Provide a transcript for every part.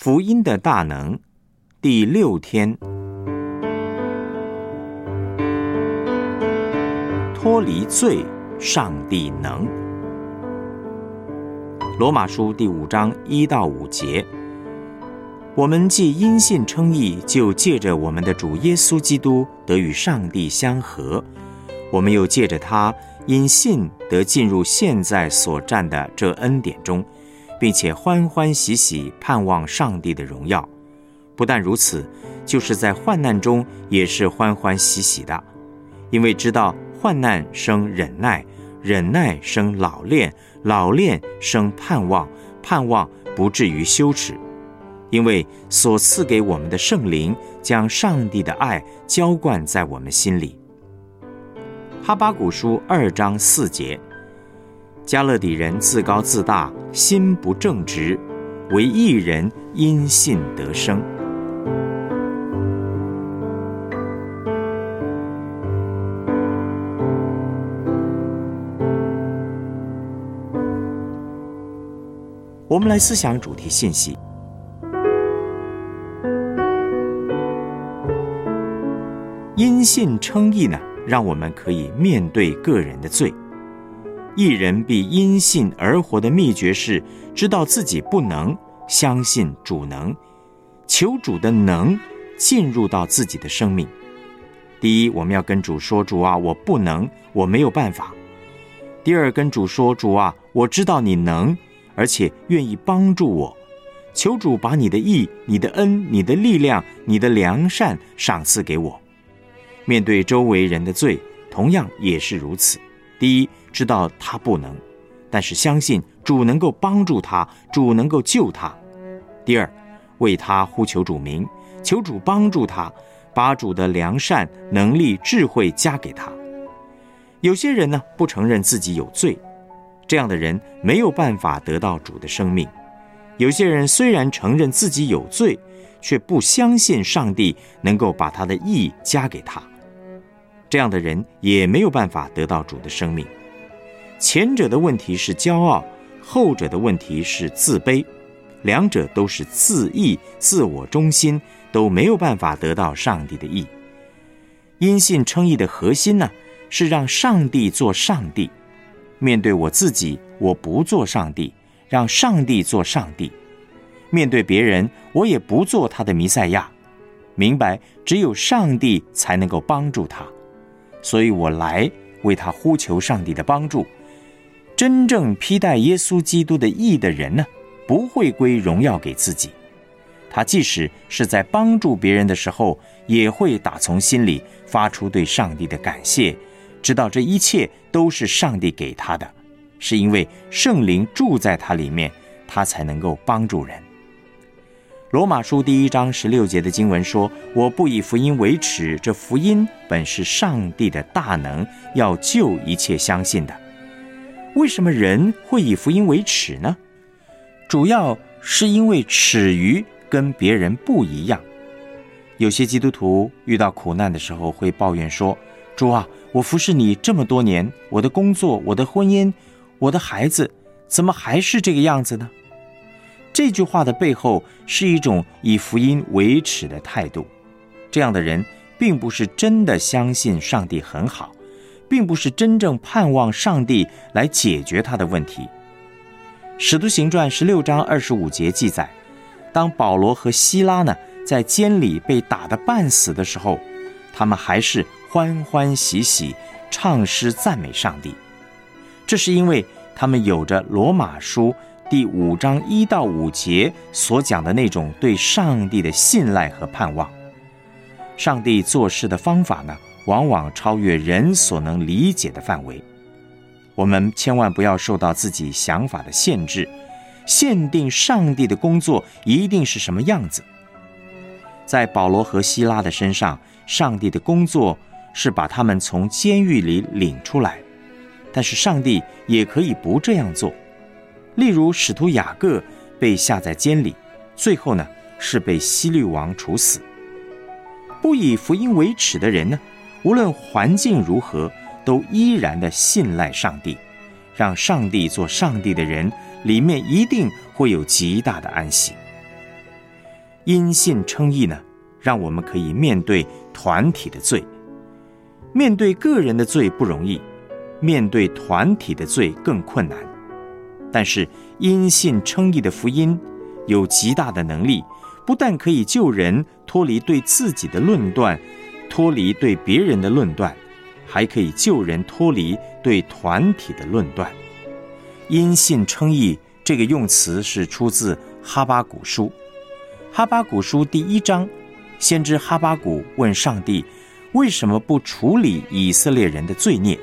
福音的大能，第六天，脱离罪，上帝能。罗马书第五章一到五节，我们既因信称义，就借着我们的主耶稣基督得与上帝相合；我们又借着他因信得进入现在所占的这恩典中。并且欢欢喜喜盼望上帝的荣耀，不但如此，就是在患难中也是欢欢喜喜的，因为知道患难生忍耐，忍耐生老练，老练生盼望，盼望不至于羞耻，因为所赐给我们的圣灵将上帝的爱浇灌在我们心里。哈巴古书二章四节。加勒底人自高自大，心不正直，唯一人因信得生。我们来思想主题信息：因信称义呢，让我们可以面对个人的罪。一人必因信而活的秘诀是，知道自己不能，相信主能，求主的能进入到自己的生命。第一，我们要跟主说：“主啊，我不能，我没有办法。”第二，跟主说：“主啊，我知道你能，而且愿意帮助我。”求主把你的义、你的恩、你的力量、你的良善赏赐给我。面对周围人的罪，同样也是如此。第一。知道他不能，但是相信主能够帮助他，主能够救他。第二，为他呼求主名，求主帮助他，把主的良善、能力、智慧加给他。有些人呢，不承认自己有罪，这样的人没有办法得到主的生命。有些人虽然承认自己有罪，却不相信上帝能够把他的义加给他，这样的人也没有办法得到主的生命。前者的问题是骄傲，后者的问题是自卑，两者都是自义、自我中心，都没有办法得到上帝的意。因信称义的核心呢，是让上帝做上帝。面对我自己，我不做上帝，让上帝做上帝；面对别人，我也不做他的弥赛亚。明白，只有上帝才能够帮助他，所以我来为他呼求上帝的帮助。真正披戴耶稣基督的义的人呢，不会归荣耀给自己。他即使是在帮助别人的时候，也会打从心里发出对上帝的感谢，知道这一切都是上帝给他的，是因为圣灵住在他里面，他才能够帮助人。罗马书第一章十六节的经文说：“我不以福音为耻，这福音本是上帝的大能，要救一切相信的。”为什么人会以福音为耻呢？主要是因为耻于跟别人不一样。有些基督徒遇到苦难的时候会抱怨说：“主啊，我服侍你这么多年，我的工作、我的婚姻、我的孩子，怎么还是这个样子呢？”这句话的背后是一种以福音为耻的态度。这样的人并不是真的相信上帝很好。并不是真正盼望上帝来解决他的问题。使徒行传十六章二十五节记载，当保罗和希拉呢在监里被打得半死的时候，他们还是欢欢喜喜唱诗赞美上帝。这是因为他们有着罗马书第五章一到五节所讲的那种对上帝的信赖和盼望。上帝做事的方法呢？往往超越人所能理解的范围，我们千万不要受到自己想法的限制，限定上帝的工作一定是什么样子。在保罗和希拉的身上，上帝的工作是把他们从监狱里领出来，但是上帝也可以不这样做。例如使徒雅各被下在监里，最后呢是被希律王处死。不以福音为耻的人呢？无论环境如何，都依然的信赖上帝，让上帝做上帝的人，里面一定会有极大的安息。因信称义呢，让我们可以面对团体的罪。面对个人的罪不容易，面对团体的罪更困难。但是因信称义的福音有极大的能力，不但可以救人脱离对自己的论断，脱离对别人的论断，还可以救人脱离对团体的论断。因信称义这个用词是出自哈巴古书。哈巴古书第一章，先知哈巴古问上帝。为什么不处理以色列人的罪孽？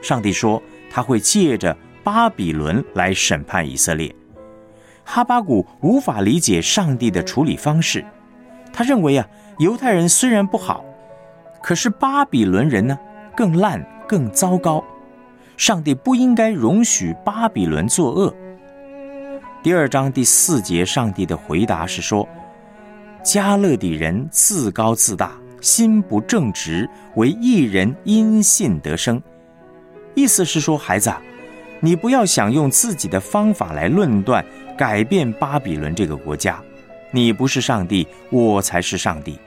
上帝说他会借着巴比伦来审判以色列。哈巴谷无法理解上帝的处理方式，他认为啊，犹太人虽然不好，可是巴比伦人呢更烂更糟糕。上帝不应该容许巴比伦作恶。第二章第四节，上帝的回答是说：加勒底人自高自大。心不正直，为一人因信得生。意思是说，孩子，啊你不要想用自己的方法来论断改变巴比伦这个国家。你不是上帝，我才是上帝。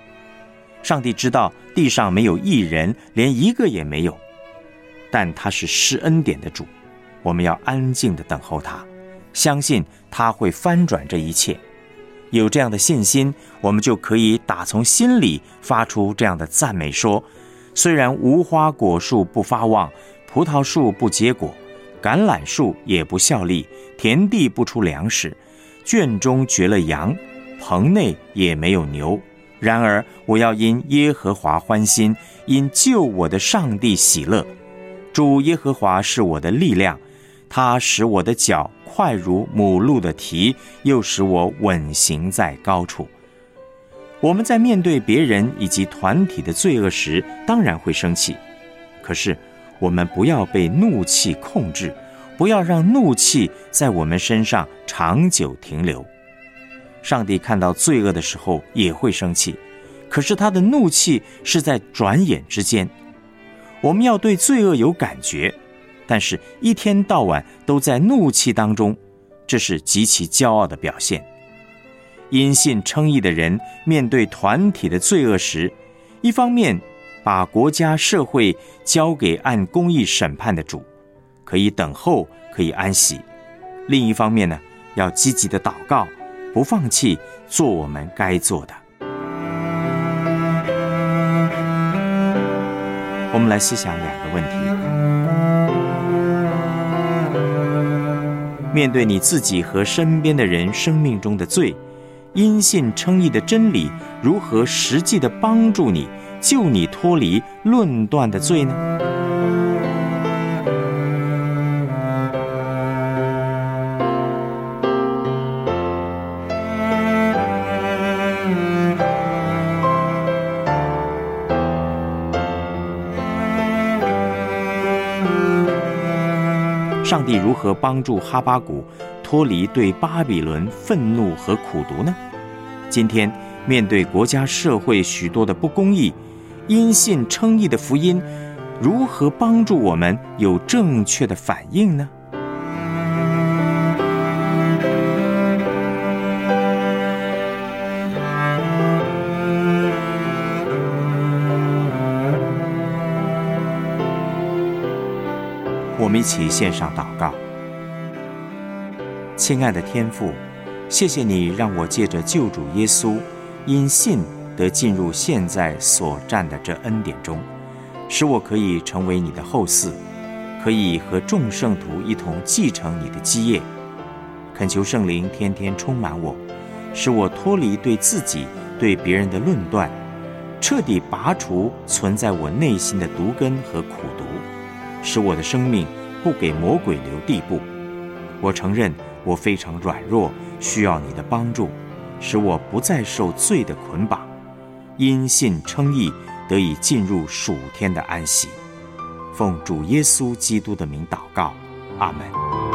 上帝知道地上没有一人，连一个也没有，但他是施恩典的主，我们要安静的等候他，相信他会翻转这一切。有这样的信心，我们就可以打从心里发出这样的赞美：说，虽然无花果树不发旺，葡萄树不结果，橄榄树也不效力，田地不出粮食，圈中绝了羊，棚内也没有牛。然而我要因耶和华欢心，因救我的上帝喜乐。主耶和华是我的力量。它使我的脚快如母鹿的蹄，又使我稳行在高处。我们在面对别人以及团体的罪恶时，当然会生气。可是，我们不要被怒气控制，不要让怒气在我们身上长久停留。上帝看到罪恶的时候也会生气，可是他的怒气是在转眼之间。我们要对罪恶有感觉。但是，一天到晚都在怒气当中，这是极其骄傲的表现。因信称义的人面对团体的罪恶时，一方面把国家社会交给按公义审判的主，可以等候，可以安息；另一方面呢，要积极的祷告，不放弃做我们该做的。我们来思想两个问题。面对你自己和身边的人生命中的罪，因信称义的真理如何实际的帮助你，救你脱离论断的罪呢？上帝如何帮助哈巴谷脱离对巴比伦愤怒和苦读呢？今天面对国家社会许多的不公义，因信称义的福音如何帮助我们有正确的反应呢？我们一起献上祷告，亲爱的天父，谢谢你让我借着救主耶稣，因信得进入现在所占的这恩典中，使我可以成为你的后嗣，可以和众圣徒一同继承你的基业。恳求圣灵天天充满我，使我脱离对自己、对别人的论断，彻底拔除存在我内心的毒根和苦毒。使我的生命不给魔鬼留地步。我承认我非常软弱，需要你的帮助，使我不再受罪的捆绑，因信称义，得以进入属天的安息。奉主耶稣基督的名祷告，阿门。